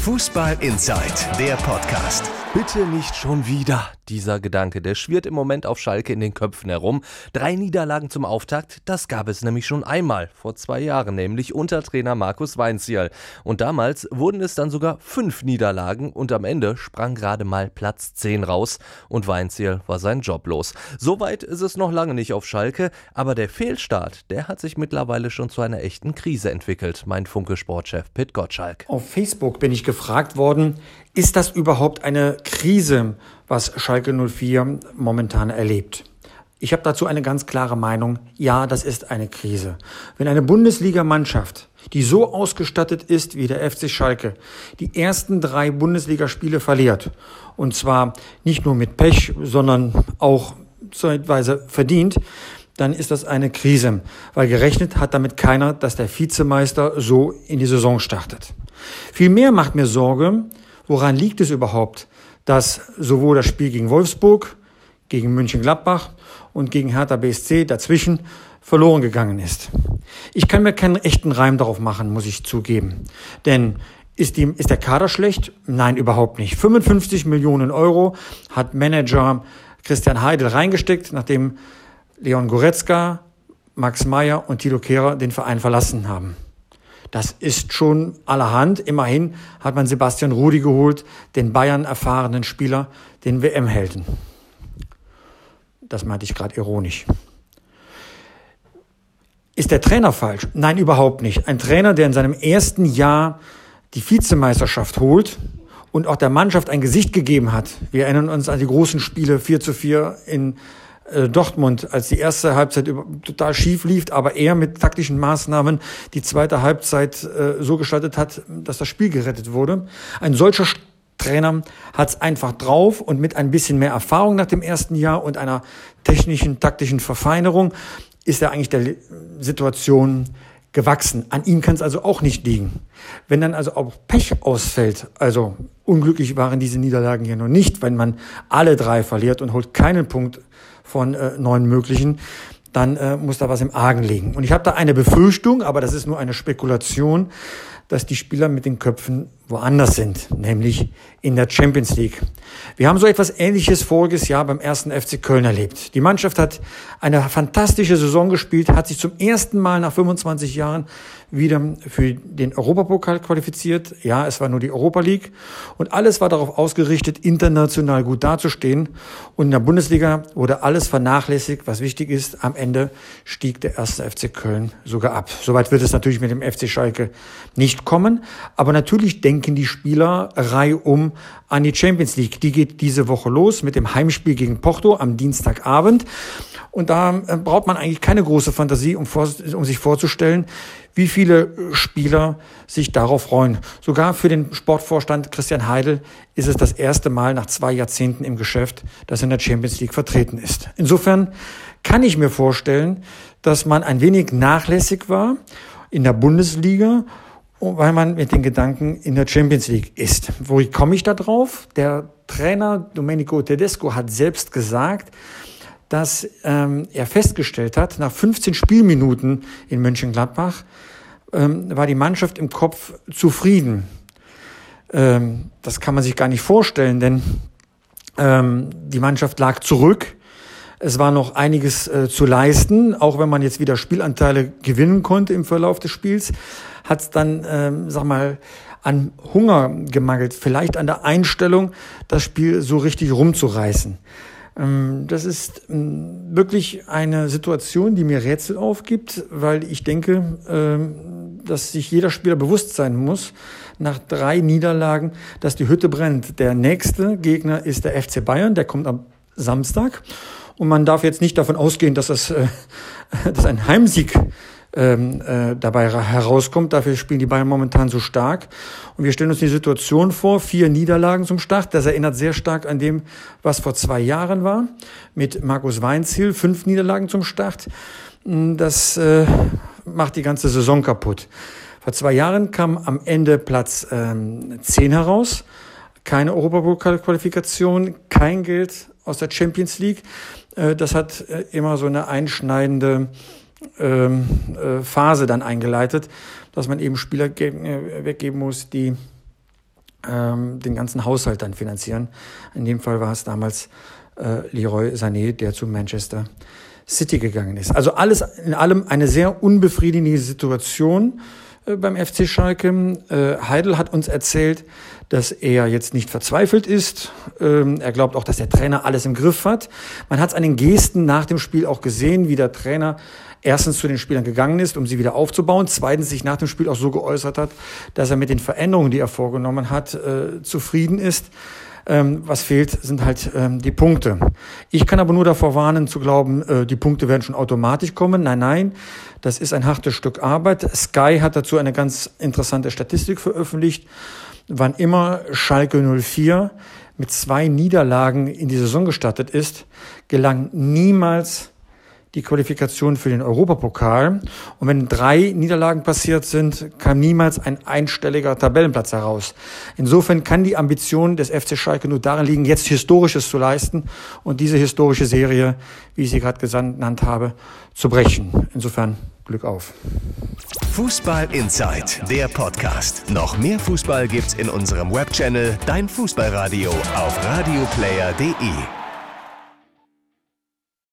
Fußball Inside, der Podcast. Bitte nicht schon wieder. Dieser Gedanke, der schwirrt im Moment auf Schalke in den Köpfen herum. Drei Niederlagen zum Auftakt, das gab es nämlich schon einmal, vor zwei Jahren, nämlich unter Trainer Markus Weinzierl. Und damals wurden es dann sogar fünf Niederlagen und am Ende sprang gerade mal Platz 10 raus und Weinzierl war sein Job los. Soweit ist es noch lange nicht auf Schalke, aber der Fehlstart, der hat sich mittlerweile schon zu einer echten Krise entwickelt, meint Funke-Sportchef Pitt Gottschalk. Auf Facebook bin ich gefragt worden, ist das überhaupt eine Krise, was Schalke 04 momentan erlebt? Ich habe dazu eine ganz klare Meinung. Ja, das ist eine Krise. Wenn eine Bundesligamannschaft, die so ausgestattet ist wie der FC Schalke, die ersten drei Bundesligaspiele verliert, und zwar nicht nur mit Pech, sondern auch zeitweise verdient, dann ist das eine Krise, weil gerechnet hat damit keiner, dass der Vizemeister so in die Saison startet. Vielmehr macht mir Sorge, Woran liegt es überhaupt, dass sowohl das Spiel gegen Wolfsburg, gegen München-Gladbach und gegen Hertha BSC dazwischen verloren gegangen ist? Ich kann mir keinen echten Reim darauf machen, muss ich zugeben. Denn ist, die, ist der Kader schlecht? Nein, überhaupt nicht. 55 Millionen Euro hat Manager Christian Heidel reingesteckt, nachdem Leon Goretzka, Max Meyer und Tilo Kehrer den Verein verlassen haben. Das ist schon allerhand. Immerhin hat man Sebastian Rudi geholt, den Bayern erfahrenen Spieler, den WM-Helden. Das meinte ich gerade ironisch. Ist der Trainer falsch? Nein, überhaupt nicht. Ein Trainer, der in seinem ersten Jahr die Vizemeisterschaft holt und auch der Mannschaft ein Gesicht gegeben hat. Wir erinnern uns an die großen Spiele 4 zu 4 in Dortmund, als die erste Halbzeit total schief lief, aber er mit taktischen Maßnahmen die zweite Halbzeit äh, so gestaltet hat, dass das Spiel gerettet wurde. Ein solcher Trainer hat es einfach drauf und mit ein bisschen mehr Erfahrung nach dem ersten Jahr und einer technischen, taktischen Verfeinerung ist er eigentlich der Situation gewachsen. An ihm kann es also auch nicht liegen. Wenn dann also auch Pech ausfällt, also unglücklich waren diese Niederlagen hier noch nicht, wenn man alle drei verliert und holt keinen Punkt von äh, neun möglichen, dann äh, muss da was im Argen liegen. Und ich habe da eine Befürchtung, aber das ist nur eine Spekulation, dass die Spieler mit den Köpfen woanders sind, nämlich in der Champions League. Wir haben so etwas Ähnliches voriges Jahr beim ersten FC Köln erlebt. Die Mannschaft hat eine fantastische Saison gespielt, hat sich zum ersten Mal nach 25 Jahren wieder für den Europapokal qualifiziert. Ja, es war nur die Europa League und alles war darauf ausgerichtet, international gut dazustehen. Und in der Bundesliga wurde alles vernachlässigt, was wichtig ist. Am Ende stieg der erste FC Köln sogar ab. Soweit wird es natürlich mit dem FC Schalke nicht kommen. Aber natürlich denken die Spieler reihum an die Champions League. Die geht diese Woche los mit dem Heimspiel gegen Porto am Dienstagabend. Und da äh, braucht man eigentlich keine große Fantasie, um, vor, um sich vorzustellen, wie viele Spieler sich darauf freuen. Sogar für den Sportvorstand Christian Heidel ist es das erste Mal nach zwei Jahrzehnten im Geschäft, dass er in der Champions League vertreten ist. Insofern kann ich mir vorstellen, dass man ein wenig nachlässig war in der Bundesliga weil man mit den Gedanken in der Champions League ist. Wo komme ich da drauf? Der Trainer Domenico Tedesco hat selbst gesagt, dass ähm, er festgestellt hat, nach 15 Spielminuten in Mönchengladbach ähm, war die Mannschaft im Kopf zufrieden. Ähm, das kann man sich gar nicht vorstellen, denn ähm, die Mannschaft lag zurück. Es war noch einiges äh, zu leisten, auch wenn man jetzt wieder Spielanteile gewinnen konnte im Verlauf des Spiels, hat es dann, ähm, sag mal, an Hunger gemangelt, vielleicht an der Einstellung, das Spiel so richtig rumzureißen. Ähm, das ist ähm, wirklich eine Situation, die mir Rätsel aufgibt, weil ich denke, ähm, dass sich jeder Spieler bewusst sein muss, nach drei Niederlagen, dass die Hütte brennt. Der nächste Gegner ist der FC Bayern, der kommt am Samstag. Und man darf jetzt nicht davon ausgehen, dass das äh, dass ein Heimsieg ähm, äh, dabei herauskommt. Dafür spielen die Bayern momentan so stark. Und wir stellen uns die Situation vor, vier Niederlagen zum Start. Das erinnert sehr stark an dem, was vor zwei Jahren war, mit Markus Weinziel, fünf Niederlagen zum Start. Hm, das äh, macht die ganze Saison kaputt. Vor zwei Jahren kam am Ende Platz ähm, 10 heraus. Keine Europapokal-Qualifikation, kein Geld aus der Champions League. Äh, das hat äh, immer so eine einschneidende ähm, äh, Phase dann eingeleitet, dass man eben Spieler weggeben muss, die ähm, den ganzen Haushalt dann finanzieren. In dem Fall war es damals Leroy Sané, der zu Manchester City gegangen ist. Also alles in allem eine sehr unbefriedigende Situation beim FC Schalke. Äh, Heidel hat uns erzählt, dass er jetzt nicht verzweifelt ist. Ähm, er glaubt auch, dass der Trainer alles im Griff hat. Man hat es an den Gesten nach dem Spiel auch gesehen, wie der Trainer erstens zu den Spielern gegangen ist, um sie wieder aufzubauen, zweitens sich nach dem Spiel auch so geäußert hat, dass er mit den Veränderungen, die er vorgenommen hat, äh, zufrieden ist. Ähm, was fehlt, sind halt ähm, die Punkte. Ich kann aber nur davor warnen, zu glauben, äh, die Punkte werden schon automatisch kommen. Nein, nein, das ist ein hartes Stück Arbeit. Sky hat dazu eine ganz interessante Statistik veröffentlicht. Wann immer Schalke 04 mit zwei Niederlagen in die Saison gestartet ist, gelang niemals die Qualifikation für den Europapokal. Und wenn drei Niederlagen passiert sind, kam niemals ein einstelliger Tabellenplatz heraus. Insofern kann die Ambition des FC Schalke nur darin liegen, jetzt Historisches zu leisten und diese historische Serie, wie ich sie gerade genannt habe, zu brechen. Insofern Glück auf. Fußball Inside, der Podcast. Noch mehr Fußball gibt's in unserem Webchannel Dein Fußballradio auf radioplayer.de.